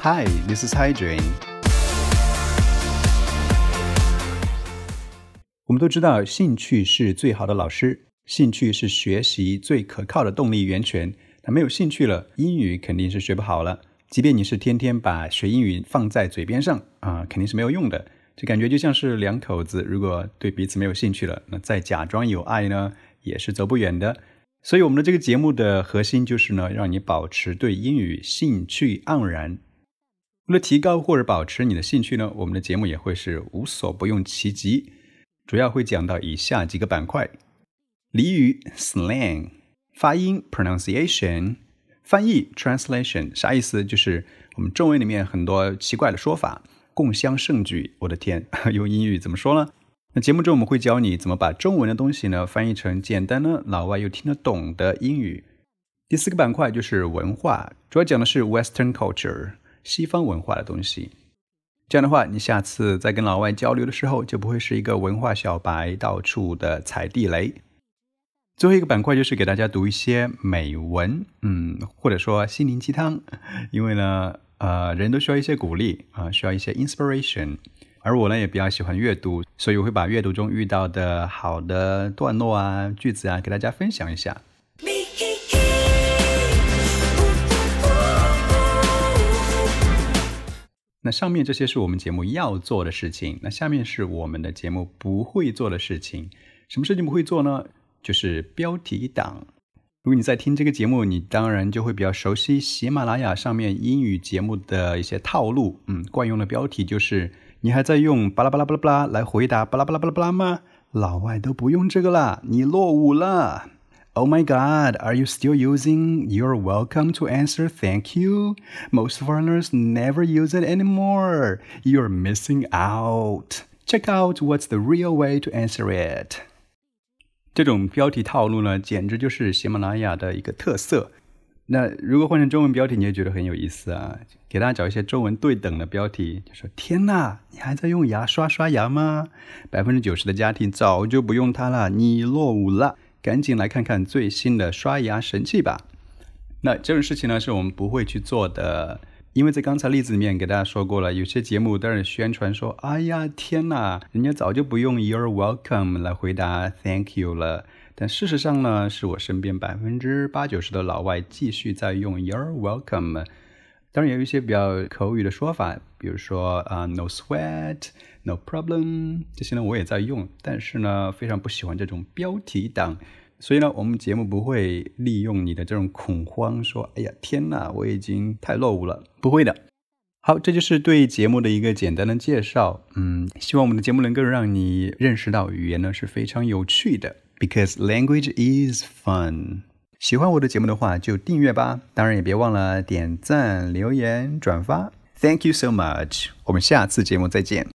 Hi, this is Hydrain. 我们都知道，兴趣是最好的老师，兴趣是学习最可靠的动力源泉。那没有兴趣了，英语肯定是学不好了。即便你是天天把学英语放在嘴边上啊，肯定是没有用的。这感觉就像是两口子，如果对彼此没有兴趣了，那再假装有爱呢，也是走不远的。所以，我们的这个节目的核心就是呢，让你保持对英语兴趣盎然。为了提高或者保持你的兴趣呢，我们的节目也会是无所不用其极，主要会讲到以下几个板块：俚语 （slang）、发音 （pronunciation）、翻译 （translation）。啥意思？就是我们中文里面很多奇怪的说法。共襄盛举，我的天，用英语怎么说呢？那节目中我们会教你怎么把中文的东西呢翻译成简单呢老外又听得懂的英语。第四个板块就是文化，主要讲的是 Western culture 西方文化的东西。这样的话，你下次在跟老外交流的时候，就不会是一个文化小白，到处的踩地雷。最后一个板块就是给大家读一些美文，嗯，或者说心灵鸡汤，因为呢。呃，人都需要一些鼓励啊，需要一些 inspiration。而我呢，也比较喜欢阅读，所以我会把阅读中遇到的好的段落啊、句子啊，给大家分享一下。那上面这些是我们节目要做的事情，那下面是我们的节目不会做的事情。什么事情不会做呢？就是标题党。如果你在听这个节目，你当然就会比较熟悉喜马拉雅上面英语节目的一些套路。嗯，惯用的标题就是“你还在用巴拉巴拉巴拉巴拉来回答巴拉巴拉巴拉巴拉吗？”老外都不用这个啦，你落伍了。Oh my God, are you still using "You're welcome" to answer "Thank you"? Most foreigners never use it anymore. You're missing out. Check out what's the real way to answer it. 这种标题套路呢，简直就是喜马拉雅的一个特色。那如果换成中文标题，你也觉得很有意思啊？给大家找一些中文对等的标题，就说：“天哪，你还在用牙刷刷牙吗？百分之九十的家庭早就不用它了，你落伍了， 赶紧来看看最新的刷牙神器吧。”那这种事情呢，是我们不会去做的。因为在刚才例子里面给大家说过了，有些节目当然宣传说：“哎呀，天哪，人家早就不用 ‘You're welcome’ 来回答 ‘Thank you’ 了。”但事实上呢，是我身边百分之八九十的老外继续在用 ‘You're welcome’。当然，有一些比较口语的说法，比如说啊，“No sweat”、“No problem”，这些呢我也在用，但是呢，非常不喜欢这种标题党。所以呢，我们节目不会利用你的这种恐慌，说：“哎呀，天哪，我已经太落伍了。”不会的。好，这就是对节目的一个简单的介绍。嗯，希望我们的节目能够让你认识到语言呢是非常有趣的，because language is fun。喜欢我的节目的话，就订阅吧。当然也别忘了点赞、留言、转发。Thank you so much。我们下次节目再见。